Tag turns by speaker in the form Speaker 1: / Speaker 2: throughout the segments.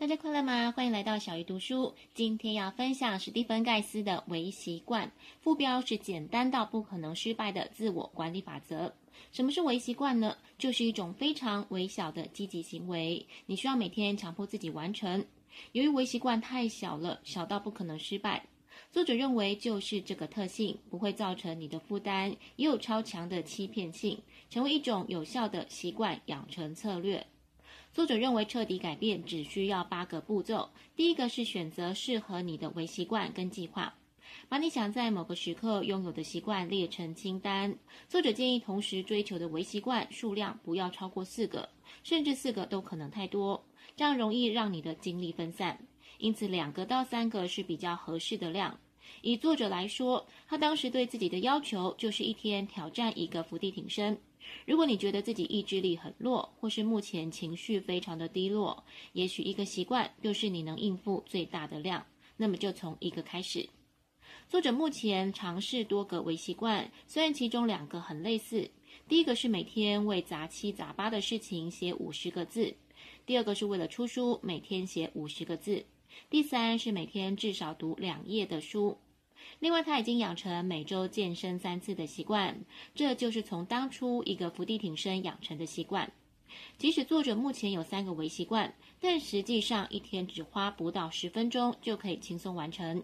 Speaker 1: 大家快乐吗？欢迎来到小鱼读书。今天要分享史蒂芬·盖斯的《微习惯》，副标是“简单到不可能失败的自我管理法则”。什么是微习惯呢？就是一种非常微小的积极行为，你需要每天强迫自己完成。由于微习惯太小了，小到不可能失败。作者认为，就是这个特性不会造成你的负担，也有超强的欺骗性，成为一种有效的习惯养成策略。作者认为，彻底改变只需要八个步骤。第一个是选择适合你的微习惯跟计划，把你想在某个时刻拥有的习惯列成清单。作者建议同时追求的微习惯数量不要超过四个，甚至四个都可能太多，这样容易让你的精力分散。因此，两个到三个是比较合适的量。以作者来说，他当时对自己的要求就是一天挑战一个伏地挺身。如果你觉得自己意志力很弱，或是目前情绪非常的低落，也许一个习惯就是你能应付最大的量，那么就从一个开始。作者目前尝试多个微习惯，虽然其中两个很类似。第一个是每天为杂七杂八的事情写五十个字，第二个是为了出书每天写五十个字，第三是每天至少读两页的书。另外，他已经养成每周健身三次的习惯，这就是从当初一个伏地挺身养成的习惯。即使作者目前有三个微习惯，但实际上一天只花不到十分钟就可以轻松完成。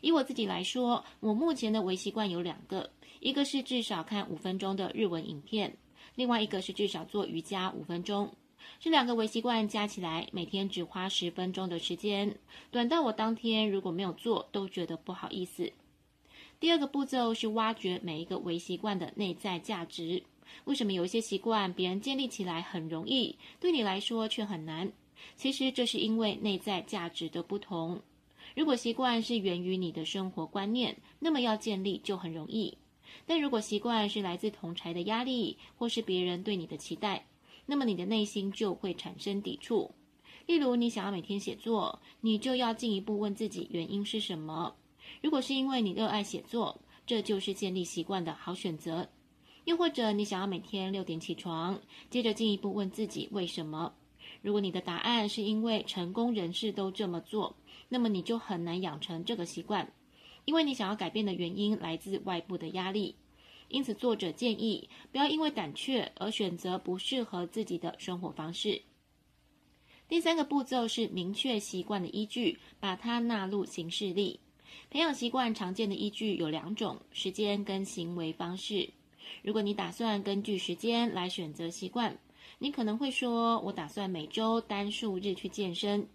Speaker 1: 以我自己来说，我目前的微习惯有两个，一个是至少看五分钟的日文影片，另外一个是至少做瑜伽五分钟。这两个微习惯加起来，每天只花十分钟的时间，短到我当天如果没有做，都觉得不好意思。第二个步骤是挖掘每一个微习惯的内在价值。为什么有一些习惯别人建立起来很容易，对你来说却很难？其实这是因为内在价值的不同。如果习惯是源于你的生活观念，那么要建立就很容易；但如果习惯是来自同侪的压力，或是别人对你的期待，那么你的内心就会产生抵触。例如，你想要每天写作，你就要进一步问自己原因是什么。如果是因为你热爱写作，这就是建立习惯的好选择。又或者，你想要每天六点起床，接着进一步问自己为什么。如果你的答案是因为成功人士都这么做，那么你就很难养成这个习惯，因为你想要改变的原因来自外部的压力。因此，作者建议不要因为胆怯而选择不适合自己的生活方式。第三个步骤是明确习惯的依据，把它纳入行事历。培养习惯常见的依据有两种：时间跟行为方式。如果你打算根据时间来选择习惯，你可能会说：“我打算每周单数日去健身。”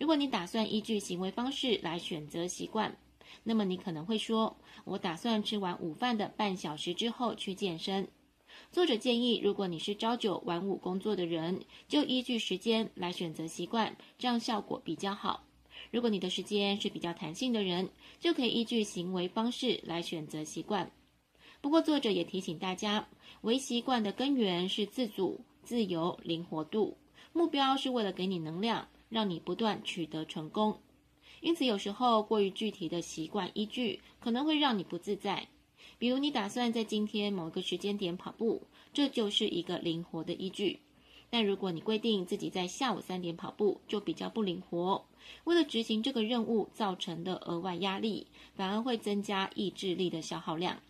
Speaker 1: 如果你打算依据行为方式来选择习惯，那么你可能会说，我打算吃完午饭的半小时之后去健身。作者建议，如果你是朝九晚五工作的人，就依据时间来选择习惯，这样效果比较好。如果你的时间是比较弹性的人，就可以依据行为方式来选择习惯。不过，作者也提醒大家，微习惯的根源是自主、自由、灵活度，目标是为了给你能量，让你不断取得成功。因此，有时候过于具体的习惯依据可能会让你不自在。比如，你打算在今天某个时间点跑步，这就是一个灵活的依据。但如果你规定自己在下午三点跑步，就比较不灵活。为了执行这个任务造成的额外压力，反而会增加意志力的消耗量。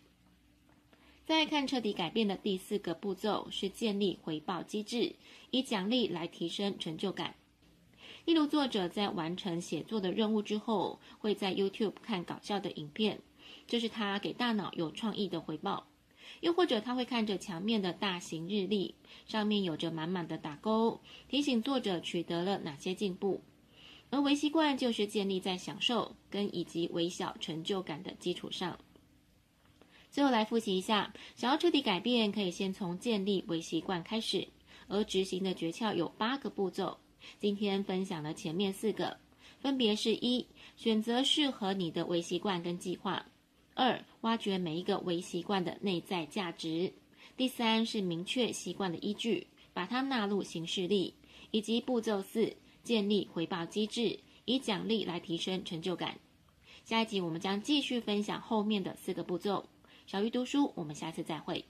Speaker 1: 再看彻底改变的第四个步骤是建立回报机制，以奖励来提升成就感。例如，作者在完成写作的任务之后，会在 YouTube 看搞笑的影片，这是他给大脑有创意的回报。又或者，他会看着墙面的大型日历，上面有着满满的打勾，提醒作者取得了哪些进步。而微习惯就是建立在享受跟以及微小成就感的基础上。最后来复习一下，想要彻底改变，可以先从建立微习惯开始，而执行的诀窍有八个步骤。今天分享了前面四个，分别是：一、选择适合你的微习惯跟计划；二、挖掘每一个微习惯的内在价值；第三是明确习惯的依据，把它纳入行事历；以及步骤四，建立回报机制，以奖励来提升成就感。下一集我们将继续分享后面的四个步骤。小鱼读书，我们下次再会。